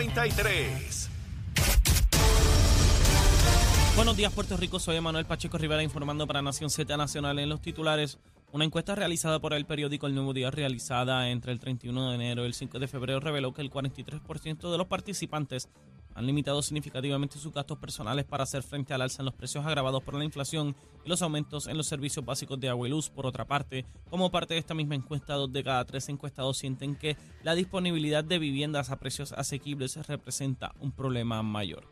Z93. Buenos días, Puerto Rico. Soy Manuel Pacheco Rivera informando para Nación Z Nacional en los titulares. Una encuesta realizada por el periódico El Nuevo Día, realizada entre el 31 de enero y el 5 de febrero, reveló que el 43% de los participantes han limitado significativamente sus gastos personales para hacer frente al alza en los precios agravados por la inflación y los aumentos en los servicios básicos de agua y luz. Por otra parte, como parte de esta misma encuesta, dos de cada tres encuestados sienten que la disponibilidad de viviendas a precios asequibles representa un problema mayor.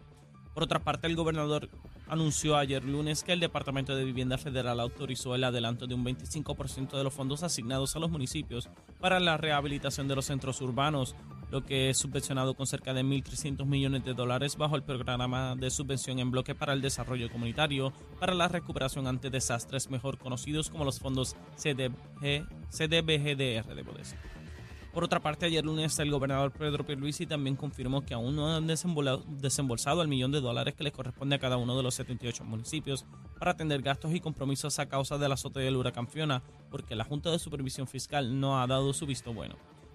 Por otra parte, el gobernador anunció ayer lunes que el Departamento de Vivienda Federal autorizó el adelanto de un 25% de los fondos asignados a los municipios para la rehabilitación de los centros urbanos, lo que es subvencionado con cerca de 1.300 millones de dólares bajo el programa de subvención en bloque para el desarrollo comunitario para la recuperación ante desastres mejor conocidos como los fondos CDBG, CDBGDR, debo decir. Por otra parte, ayer lunes el gobernador Pedro Pierluisi también confirmó que aún no han desembolsado el millón de dólares que les corresponde a cada uno de los 78 municipios para atender gastos y compromisos a causa del azote del huracán Fiona, porque la Junta de Supervisión Fiscal no ha dado su visto bueno.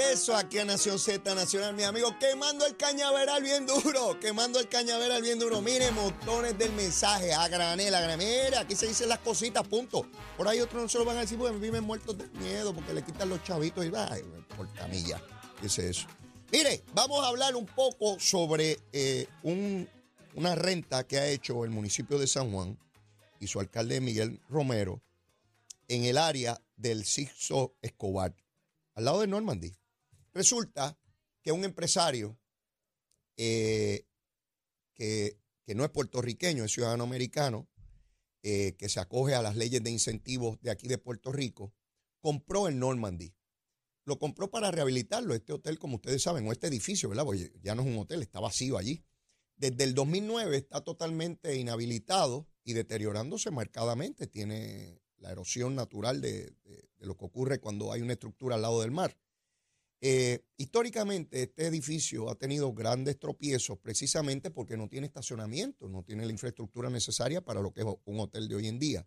Regreso aquí a Nación Z Nacional, mi amigo, quemando el cañaveral bien duro, quemando el cañaveral bien duro. Mire, montones del mensaje, a granel, a granel. Aquí se dicen las cositas, punto. Por ahí otros no se lo van a decir porque viven muertos de miedo, porque le quitan los chavitos y ay, por camilla. ¿Qué es eso? Mire, vamos a hablar un poco sobre eh, un- una renta que ha hecho el municipio de San Juan y su alcalde Miguel Romero en el área del Sixto Escobar, al lado de Normandy. Resulta que un empresario eh, que, no es puertorriqueño, es ciudadano americano, eh, que se acoge a las leyes de incentivos de aquí de Puerto Rico, compró el Normandy. Lo compró para rehabilitarlo, este hotel, como ustedes saben, o este edificio, ¿verdad? Porque ya no es un hotel, está vacío allí. Desde el 2009 está totalmente inhabilitado y deteriorándose marcadamente. Tiene la erosión natural de lo que ocurre cuando hay una estructura al lado del mar. Eh, históricamente, este edificio ha tenido grandes tropiezos precisamente porque no tiene estacionamiento, no tiene la infraestructura necesaria para lo que es un hotel de hoy en día.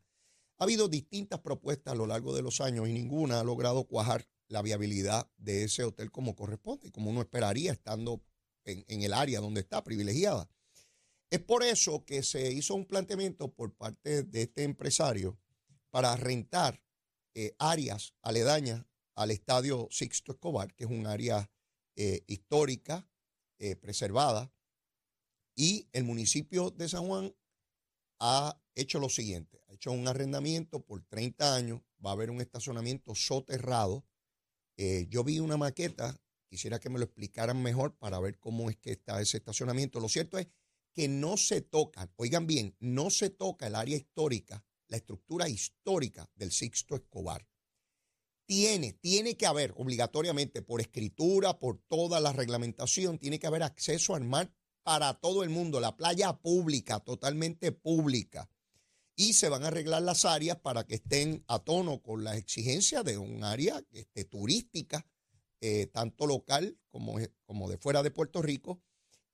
Ha habido distintas propuestas a lo largo de los años y ninguna ha logrado cuajar la viabilidad de ese hotel como corresponde, como uno esperaría estando en, en el área donde está, privilegiada. Es por eso que se hizo un planteamiento por parte de este empresario para rentar eh, áreas aledañas al estadio Sixto Escobar, que es un área eh, histórica, eh, preservada, y el municipio de San Juan ha hecho lo siguiente, ha hecho un arrendamiento por 30 años, va a haber un estacionamiento soterrado. Eh, yo vi una maqueta, quisiera que me lo explicaran mejor para ver cómo es que está ese estacionamiento. Lo cierto es que no se toca, oigan bien, no se toca el área histórica, la estructura histórica del Sixto Escobar. Tiene, tiene que haber obligatoriamente por escritura, por toda la reglamentación, tiene que haber acceso al mar para todo el mundo, la playa pública, totalmente pública. Y se van a arreglar las áreas para que estén a tono con las exigencias de un área este, turística, eh, tanto local como, como de fuera de Puerto Rico,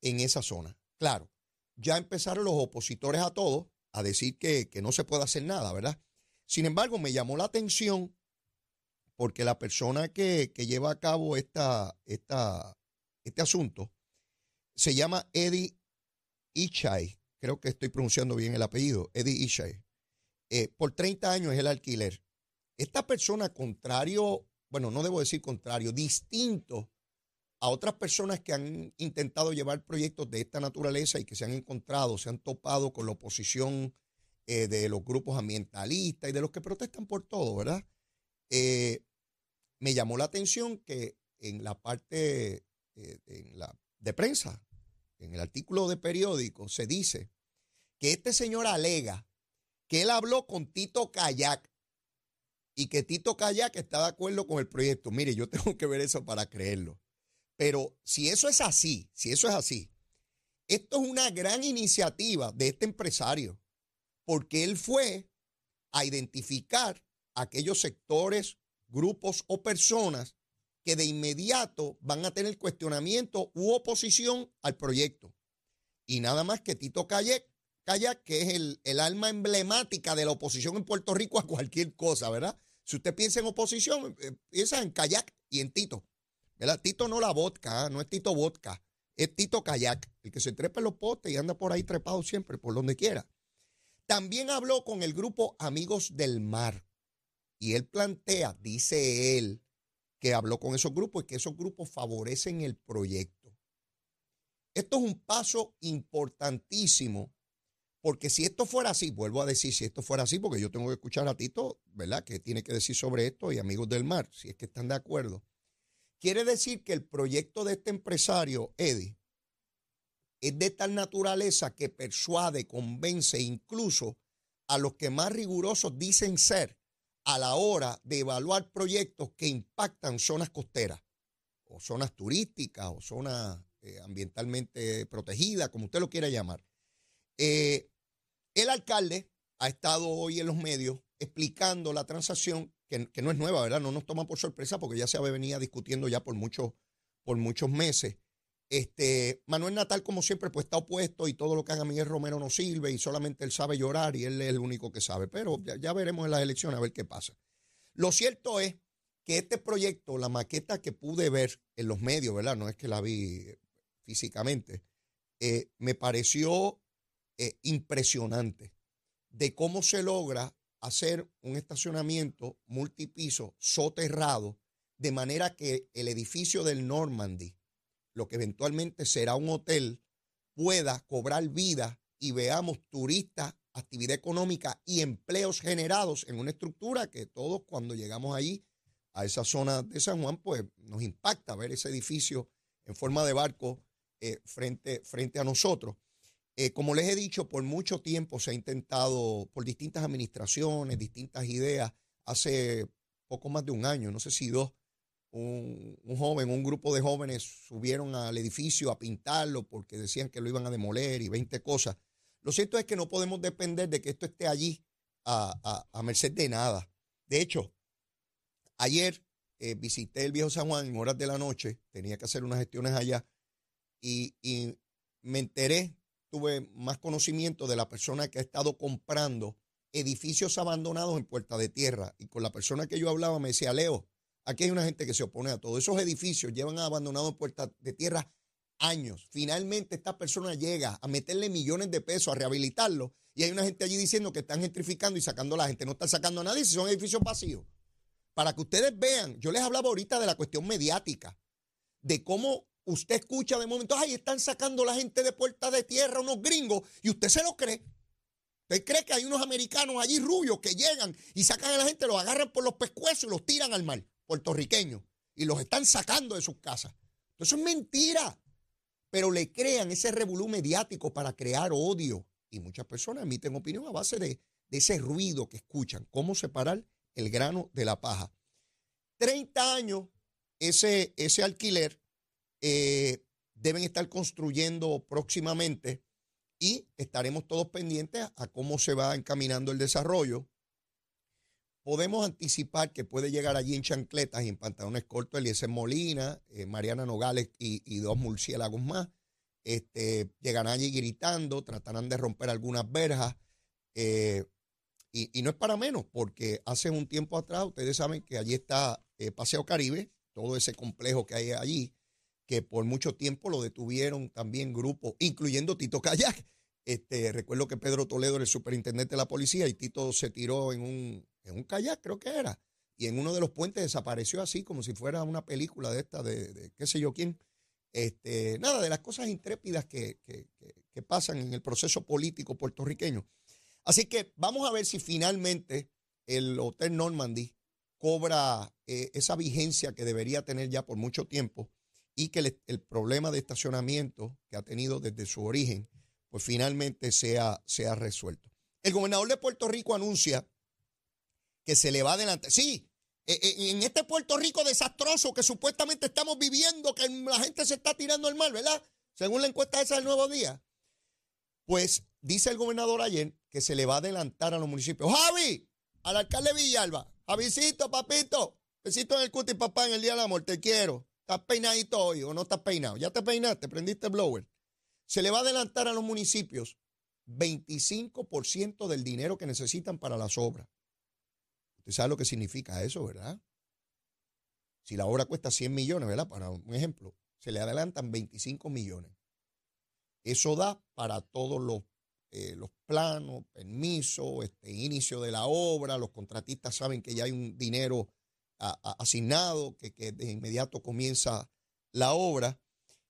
en esa zona. Claro, ya empezaron los opositores a todo a decir que, que no se puede hacer nada, ¿verdad? Sin embargo, me llamó la atención porque la persona que, que lleva a cabo esta, esta, este asunto se llama Eddie Ichai. Creo que estoy pronunciando bien el apellido, Eddie Ichai. Eh, por 30 años es el alquiler. Esta persona, contrario, bueno, no debo decir contrario, distinto a otras personas que han intentado llevar proyectos de esta naturaleza y que se han encontrado, se han topado con la oposición eh, de los grupos ambientalistas y de los que protestan por todo, ¿verdad? Eh, me llamó la atención que en la parte eh, en la, de prensa, en el artículo de periódico, se dice que este señor alega que él habló con Tito Kayak y que Tito Kayak está de acuerdo con el proyecto. Mire, yo tengo que ver eso para creerlo. Pero si eso es así, si eso es así, Esto es una gran iniciativa de este empresario, porque él fue a identificar aquellos sectores, grupos o personas que de inmediato van a tener cuestionamiento u oposición al proyecto. Y nada más que Tito Kayak, que es el, el alma emblemática de la oposición en Puerto Rico a cualquier cosa, ¿verdad? Si usted piensa en oposición, eh, piensa en Kayak y en Tito. ¿verdad? Tito no la vodka, ¿ah? no es Tito vodka, es Tito Kayak, el que se trepa en los postes y anda por ahí trepado siempre, por donde quiera. También habló con el grupo Amigos del Mar. Y él plantea, dice él, que habló con esos grupos y que esos grupos favorecen el proyecto. Esto es un paso importantísimo, porque si esto fuera así, vuelvo a decir, si esto fuera así, porque yo tengo que escuchar a Tito, ¿verdad? Que tiene que decir sobre esto y amigos del mar, si es que están de acuerdo. Quiere decir que el proyecto de este empresario, Eddie, es de tal naturaleza que persuade, convence incluso a los que más rigurosos dicen ser a la hora de evaluar proyectos que impactan zonas costeras o zonas turísticas o zonas eh, ambientalmente protegidas, como usted lo quiera llamar. Eh, el alcalde ha estado hoy en los medios explicando la transacción, que, no es nueva, ¿verdad? No nos toma por sorpresa porque ya se venía discutiendo ya por, por muchos meses. Este, Manuel Natal, como siempre, pues está opuesto y todo lo que haga Miguel Romero no sirve y solamente él sabe llorar y él es el único que sabe. Pero ya, veremos en las elecciones a ver qué pasa. Lo cierto es que este proyecto, la maqueta que pude ver en los medios, ¿verdad? No es que la vi físicamente, eh, me pareció eh, impresionante de cómo se logra hacer un estacionamiento multipiso soterrado de manera que el edificio del Normandy lo que eventualmente será un hotel, pueda cobrar vida y veamos turistas, actividad económica y empleos generados en una estructura que todos cuando llegamos allí, a esa zona de San Juan, pues nos impacta ver ese edificio en forma de barco eh, frente, frente a nosotros. Eh, como les he dicho, por mucho tiempo se ha intentado, por distintas administraciones, distintas ideas, hace poco más de un año, no sé si dos, un, joven, un grupo de jóvenes subieron al edificio a pintarlo porque decían que lo iban a demoler y 20 cosas. Lo cierto es que no podemos depender de que esto esté allí a, merced de nada. De hecho, ayer eh, visité el viejo San Juan en horas de la noche, tenía que hacer unas gestiones allá y, y me enteré, tuve más conocimiento de la persona que ha estado comprando edificios abandonados en Puerta de Tierra. Y con la persona que yo hablaba me decía, Leo, Aquí hay una gente que se opone a todo. Esos edificios llevan abandonados puertas de tierra años. Finalmente esta persona llega a meterle millones de pesos a rehabilitarlo y hay una gente allí diciendo que están gentrificando y sacando a la gente. No están sacando a nadie si son edificios vacíos. Para que ustedes vean, yo les hablaba ahorita de la cuestión mediática, de cómo usted escucha de momento, ay, están sacando a la gente de puertas de tierra, unos gringos, y usted se lo cree. Usted cree que hay unos americanos allí rubios que llegan y sacan a la gente, los agarran por los pescuezos y los tiran al mar puertorriqueños y los están sacando de sus casas. Eso es mentira. Pero le crean ese revolú mediático para crear odio. Y muchas personas emiten opinión a base de, ese ruido que escuchan. ¿Cómo separar el grano de la paja? 30 años ese, ese alquiler eh, deben estar construyendo próximamente y estaremos todos pendientes a cómo se va encaminando el desarrollo podemos anticipar que puede llegar allí en chancletas y en pantalones cortos Eliezer Molina, eh, Mariana Nogales y, dos murciélagos más. Este, llegarán allí gritando, tratarán de romper algunas verjas. Eh, y, no es para menos, porque hace un tiempo atrás, ustedes saben que allí está eh, Paseo Caribe, todo ese complejo que hay allí, que por mucho tiempo lo detuvieron también grupos, incluyendo Tito Kayak. Este, recuerdo que Pedro Toledo era el superintendente de la policía y Tito se tiró en un, en un kayak, creo que era. Y en uno de los puentes desapareció así, como si fuera una película de esta, de, qué sé yo quién. Este, nada, de las cosas intrépidas que, pasan en el proceso político puertorriqueño. Así que vamos a ver si finalmente el Hotel Normandy cobra eh, esa vigencia que debería tener ya por mucho tiempo y que el, problema de estacionamiento que ha tenido desde su origen, pues finalmente sea, sea resuelto. El gobernador de Puerto Rico anuncia que se le va adelante. Sí, e, e, en este Puerto Rico desastroso que supuestamente estamos viviendo, que la gente se está tirando al mar, ¿verdad? según la encuesta esa del Nuevo Día. Pues dice el gobernador ayer que se le va a adelantar a los municipios. Javi, al alcalde Villalba, Javisito, papito, besito en el cuti, papá, en el Día del Amor, te quiero. ¿Estás peinadito hoy o no estás peinado? Ya te peinaste, prendiste el blower. Se le va a adelantar a los municipios 25% del dinero que necesitan para las obras. Usted lo que significa eso, ¿verdad? Si la obra cuesta 100 millones, ¿verdad? Para un ejemplo, se le adelantan 25 millones. Eso da para todos los, eh, los planos, permisos, este, inicio de la obra. Los contratistas saben que ya hay un dinero asignado, que, que de inmediato comienza la obra.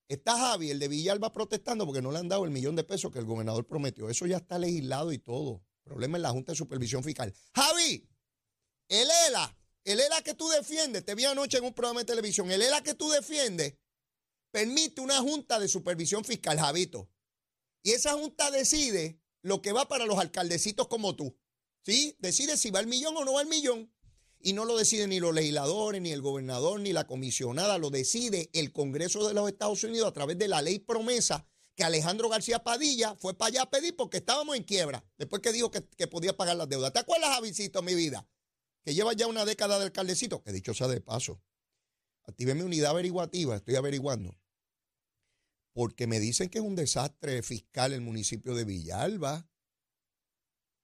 Está Javi, el de Villalba, protestando porque no le han dado el millón de pesos que el gobernador prometió. Eso ya está legislado y todo. Problema en la Junta de Supervisión Fiscal. Javi, el ELA, el ELA que tú defiendes, te vi anoche en un programa de televisión, el ELA que tú defiendes permite una junta de supervisión fiscal, Javito. Y esa junta decide lo que va para los alcaldecitos como tú. ¿Sí? Decide si va al millón o no va al millón. Y no lo decide ni los legisladores, ni el gobernador, ni la comisionada. Lo decide el Congreso de los Estados Unidos a través de la ley promesa que Alejandro García Padilla fue para allá a pedir porque estábamos en quiebra. Después que dijo que, podía pagar las deudas. ¿Te acuerdas, Javisito, mi vida? Que lleva ya una década de alcaldecito. Que dicho sea de paso. Activé mi unidad averiguativa. Estoy averiguando porque me dicen que es un desastre fiscal el municipio de Villalba.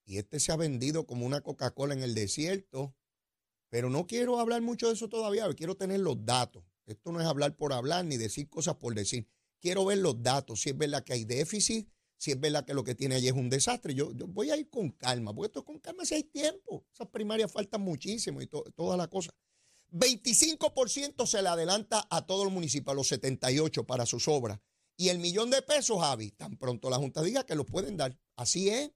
Y este se ha vendido como una Coca-Cola en el desierto. Pero no quiero hablar mucho de eso todavía, quiero tener los datos. Esto no es hablar por hablar ni decir cosas por decir. Quiero ver los datos, si es verdad que hay déficit, si es verdad que lo que tiene allí es un desastre. Yo, voy a ir con calma, porque esto es con calma si hay tiempo. Esas primarias faltan muchísimo y toda la cosa. 25% se le adelanta a todo el municipio, a los 78 para sus obras. Y el millón de pesos, Javi, tan pronto la Junta diga que los pueden dar. Así es.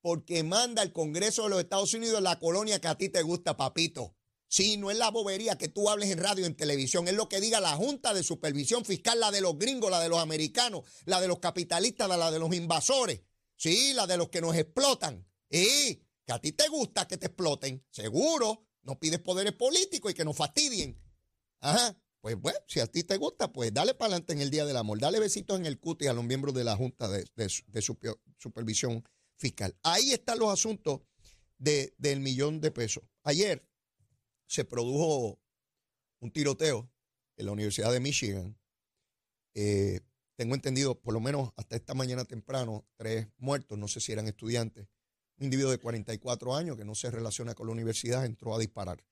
Porque manda el Congreso de los Estados Unidos la colonia que a ti te gusta, papito. Sí, no es la bobería que tú hables en radio, en televisión, es lo que diga la Junta de Supervisión Fiscal, la de los gringos, la de los americanos, la de los capitalistas, la de los invasores. Sí, la de los que nos explotan. Y que a ti te gusta que te exploten, seguro. No pides poderes políticos y que nos fastidien. Ajá. Pues bueno, si a ti te gusta, pues dale para adelante en el Día del Amor. Dale besitos en el cuti a los miembros de la Junta de, Supervisión Fiscal. Ahí están los asuntos del millón de pesos. Ayer se produjo un tiroteo en la Universidad de Michigan. Eh, tengo entendido, por lo menos hasta esta mañana temprano, tres muertos, no sé si eran estudiantes. Un individuo de 44 años que no se relaciona con la universidad entró a disparar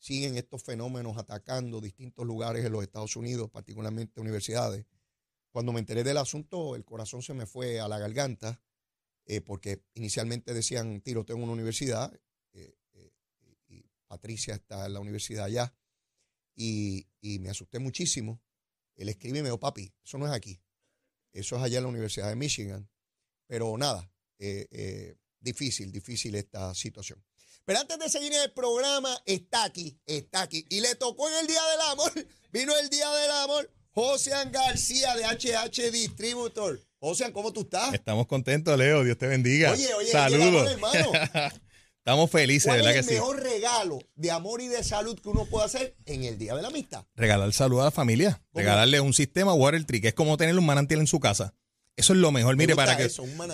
siguen estos fenómenos atacando distintos lugares en los Estados Unidos, particularmente universidades. Cuando me enteré del asunto, el corazón se me fue a la garganta, eh, porque inicialmente decían tiroteo en una universidad, Patricia está en la universidad allá, y, me asusté muchísimo. Él escribe y me dijo, papi, eso no es aquí, eso es allá en la Universidad de Michigan. Pero nada, difícil, difícil esta situación. Pero antes de seguir en el programa, está aquí, está aquí. Y le tocó en el Día del Amor, vino el Día del Amor, José García de HH Distributor. José, ¿cómo tú estás? Estamos contentos, Leo, Dios te bendiga. Oye, oye, Saludos. hermano. Estamos felices, ¿verdad es el mejor regalo de amor y de salud que uno puede hacer en el Día de la Amistad? Regalar salud a la familia. Regalarle un sistema Water que es como tener un manantial en su casa. Eso es lo mejor. Mire, para que,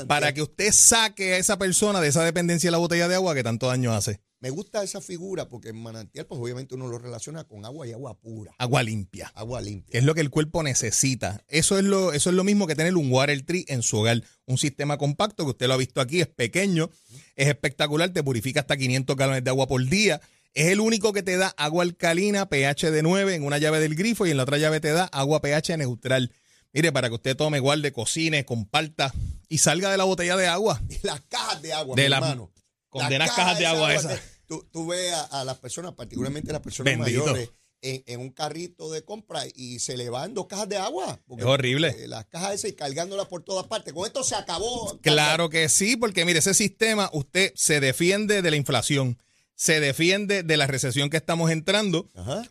para que usted saque a esa persona de esa dependencia de la botella de agua que tanto daño hace. Me gusta esa figura porque en manantial, pues obviamente uno lo relaciona con agua y agua pura. Agua limpia. Agua limpia. Que es lo que el cuerpo necesita. Eso es lo, eso es lo mismo que tener un water tree en su hogar. Un sistema compacto que usted lo ha visto aquí, es pequeño, es espectacular, te purifica hasta 500 galones de agua por día. Es el único que te da agua alcalina, pH de 9 en una llave del grifo y en la otra llave te da agua pH neutral. Mire, para que usted tome, guarde, cocine, comparta y salga de la botella de agua. De las cajas de agua, de mi hermano. Condenas cajas, de agua, esas. Tú, tú, ves a, las personas, particularmente las personas mayores, en, un carrito de compra y se le van dos cajas de agua. es horrible. Eh, las cajas esas y cargándolas por todas partes. Con esto se acabó. Claro que sí, porque mire, ese sistema usted se defiende de la inflación se defiende de la recesión que estamos entrando.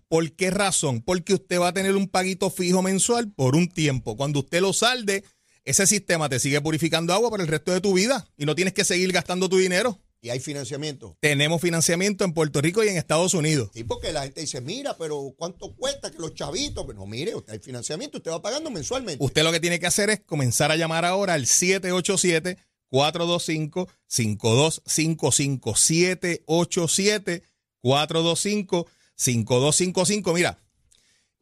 ¿Por qué razón? Porque usted va a tener un paguito fijo mensual por un tiempo. Cuando usted lo salde, ese sistema te sigue purificando agua para el resto de tu vida y no tienes que seguir gastando tu dinero. Y hay financiamiento. Tenemos financiamiento en Puerto Rico y en Estados Unidos. Sí, porque la gente dice, mira, pero ¿cuánto cuesta que los chavitos? Pero no, mire, usted hay financiamiento, usted va pagando mensualmente. Usted lo que tiene que hacer es comenzar a llamar ahora al 787 425 5255 787 425 5255. Mira,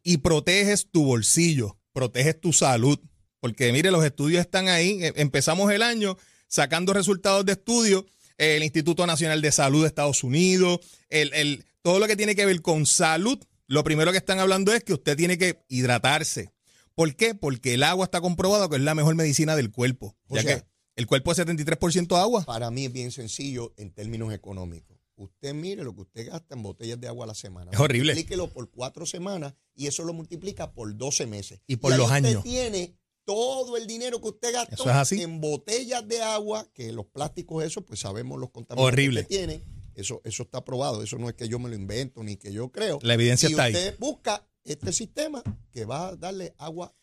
y proteges tu bolsillo, proteges tu salud, porque mire, los estudios están ahí. E- Empezamos el año sacando resultados de estudio, el Instituto Nacional de Salud de Estados Unidos, el, el- todo lo que tiene que ver con salud, lo primero que están hablando es que usted tiene que hidratarse. ¿Por qué? Porque el agua está comprobado que es la mejor medicina del cuerpo, O ya sea- que el cuerpo es 73% agua. Para mí es bien sencillo en términos económicos. Usted mire lo que usted gasta en botellas de agua a la semana. Es horrible. Multiplíquelo por cuatro semanas y eso lo multiplica por 12 meses. Y por ahí los usted años. tiene todo el dinero que usted gastó es en botellas de agua, que los plásticos, eso, pues sabemos los contaminantes Horrible. que tiene. Eso, eso está probado. Eso no es que yo me lo invento ni que yo creo. La evidencia y está ahí. usted busca este sistema que va a darle agua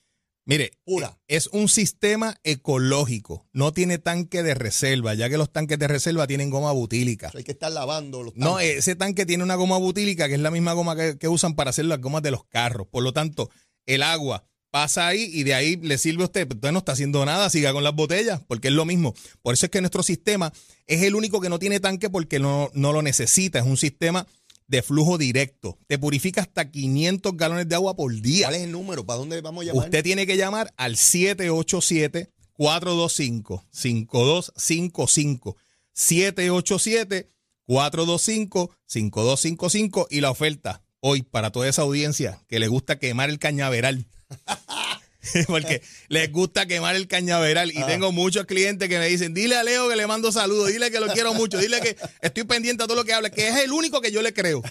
Mire, pura. es un sistema ecológico, no tiene tanque de reserva, ya que los tanques de reserva tienen goma butílica. Hay que estar lavando los No, tanques. ese tanque tiene una goma butílica, que es la misma goma que, que usan para hacer las gomas de los carros. Por lo tanto, el agua pasa ahí y de ahí le sirve a usted. Pero Usted no está haciendo nada, siga con las botellas, porque es lo mismo. Por eso es que nuestro sistema es el único que no tiene tanque porque no, no lo necesita. Es un sistema de flujo directo. Te purifica hasta 500 galones de agua por día. ¿Cuál es el número? ¿Para dónde vamos a llamar? Usted tiene que llamar al 787-425-5255. 787-425-5255. Y la oferta hoy para toda esa audiencia que le gusta quemar el cañaveral. Porque les gusta quemar el cañaveral. Y tengo muchos clientes que me dicen, dile a Leo que le mando saludos, dile que lo quiero mucho, dile que estoy pendiente a todo lo que habla, que es el único que yo le creo.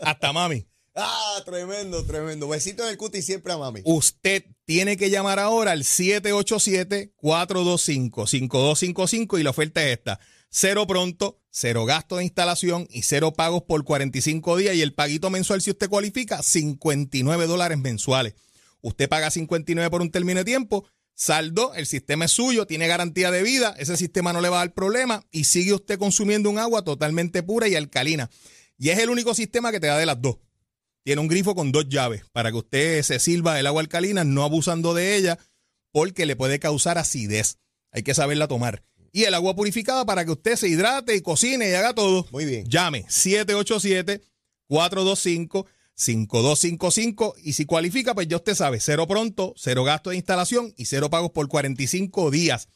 Hasta mami. Ah, tremendo, tremendo. Besito en el cuti siempre a mami. Usted tiene que llamar ahora al 787-425-5255 y la oferta es esta. Cero pronto, cero gasto de instalación y cero pagos por 45 días y el paguito mensual si usted cualifica, 59 dólares mensuales. Usted paga 59 por un término de tiempo, saldo, el sistema es suyo, tiene garantía de vida, ese sistema no le va a dar problema y sigue usted consumiendo un agua totalmente pura y alcalina. Y es el único sistema que te da de las dos. Tiene un grifo con dos llaves para que usted se sirva del agua alcalina, no abusando de ella, porque le puede causar acidez. Hay que saberla tomar. Y el agua purificada para que usted se hidrate y cocine y haga todo. Muy bien. Llame 787-425-5255 y si cualifica, pues ya usted sabe, cero pronto, cero gasto de instalación y cero pagos por 45 días.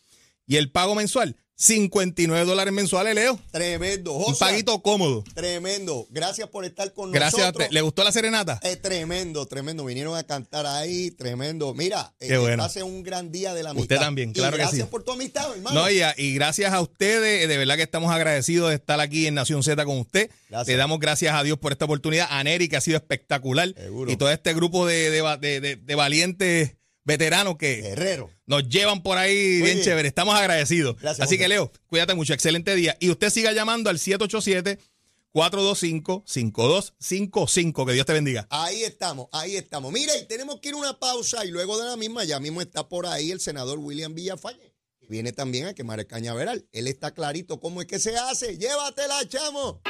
Y el pago mensual, 59 dólares mensuales, Leo. Tremendo. Un José, paguito cómodo. Tremendo. Gracias por estar con Gracias. nosotros. usted. ¿Le gustó la serenata? Eh, tremendo, tremendo. Vinieron a cantar ahí, tremendo. Mira, eh, bueno. hace un gran día de la amistad. Usted también, claro Y que gracias sí. por tu amistad, hermano. No, y, a- y gracias a ustedes, de verdad que estamos agradecidos de estar aquí en Nación Z con usted. Gracias. Le damos gracias a Dios por esta oportunidad. A Neri, que ha sido espectacular. Seguro. Y todo este grupo de- de- de valientes veteranos que Guerrero. nos llevan por ahí bien, bien. chévere. Estamos agradecidos. Gracias, Así que, Leo, cuídate mucho. Excelente día. Y usted siga llamando al 787-425-5255. Que Dios te bendiga. Ahí estamos, ahí estamos. Mira, y tenemos que ir a una pausa y luego de la misma, ya mismo está por ahí el senador William Villafañe. que Viene también a quemar el cañaveral. Él está clarito cómo es que se hace. Llévatela, chamo.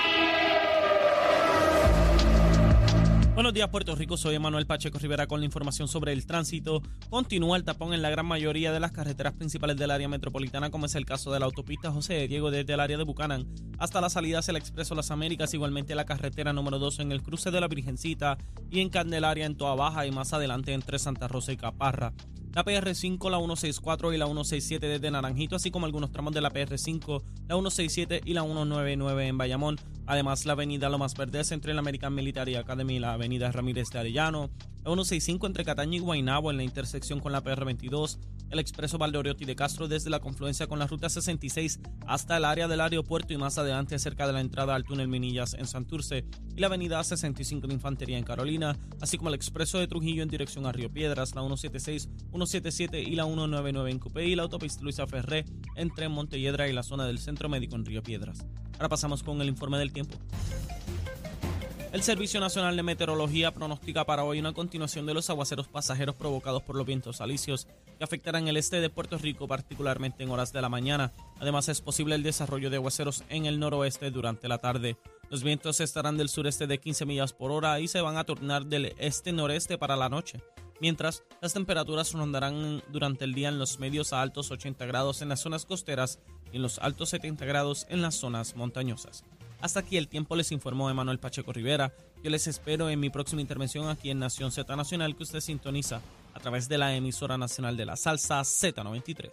Buenos días, Puerto Rico. Soy Emanuel Pacheco Rivera con la información sobre el tránsito. Continúa el tapón en la gran mayoría de las carreteras principales del área metropolitana, como es el caso de la autopista José de Diego desde el área de Bucanán hasta la salida hacia el Expreso Las Américas, igualmente la carretera número 2 en el cruce de la Virgencita y en Candelaria en Toa Baja y más adelante entre Santa Rosa y Caparra. La PR5, la 164 y la 167 desde Naranjito, así como algunos tramos de la PR5, la 167 y la 199 en Bayamón. Además, la avenida Lomas Verdes entre la American Military Academy y la avenida Ramírez de Arellano. La 165 entre Cataño y Guaynabo en la intersección con la PR22. El expreso Valdeoriotti de Castro desde la confluencia con la ruta 66 hasta el área del aeropuerto y más adelante cerca de la entrada al túnel Minillas en Santurce. Y la avenida 65 de Infantería en Carolina, así como el expreso de Trujillo en dirección a Río Piedras, la 176, 177 y la 199 en Cupé y la autopista Luisa Ferré entre Montelledra y la zona del Centro Médico en Río Piedras. Ahora pasamos con el informe del tiempo. El Servicio Nacional de Meteorología pronostica para hoy una continuación de los aguaceros pasajeros provocados por los vientos alisios que afectarán el este de Puerto Rico, particularmente en horas de la mañana. Además, es posible el desarrollo de aguaceros en el noroeste durante la tarde. Los vientos estarán del sureste de 15 millas por hora y se van a tornar del este-noreste para la noche. Mientras, las temperaturas rondarán durante el día en los medios a altos 80 grados en las zonas costeras y en los altos 70 grados en las zonas montañosas. Hasta aquí el tiempo les informó Emanuel Pacheco Rivera. Yo les espero en mi próxima intervención aquí en Nación Z Nacional que usted sintoniza a través de la emisora nacional de la salsa Z93.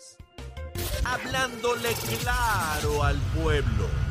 Hablándole claro al pueblo.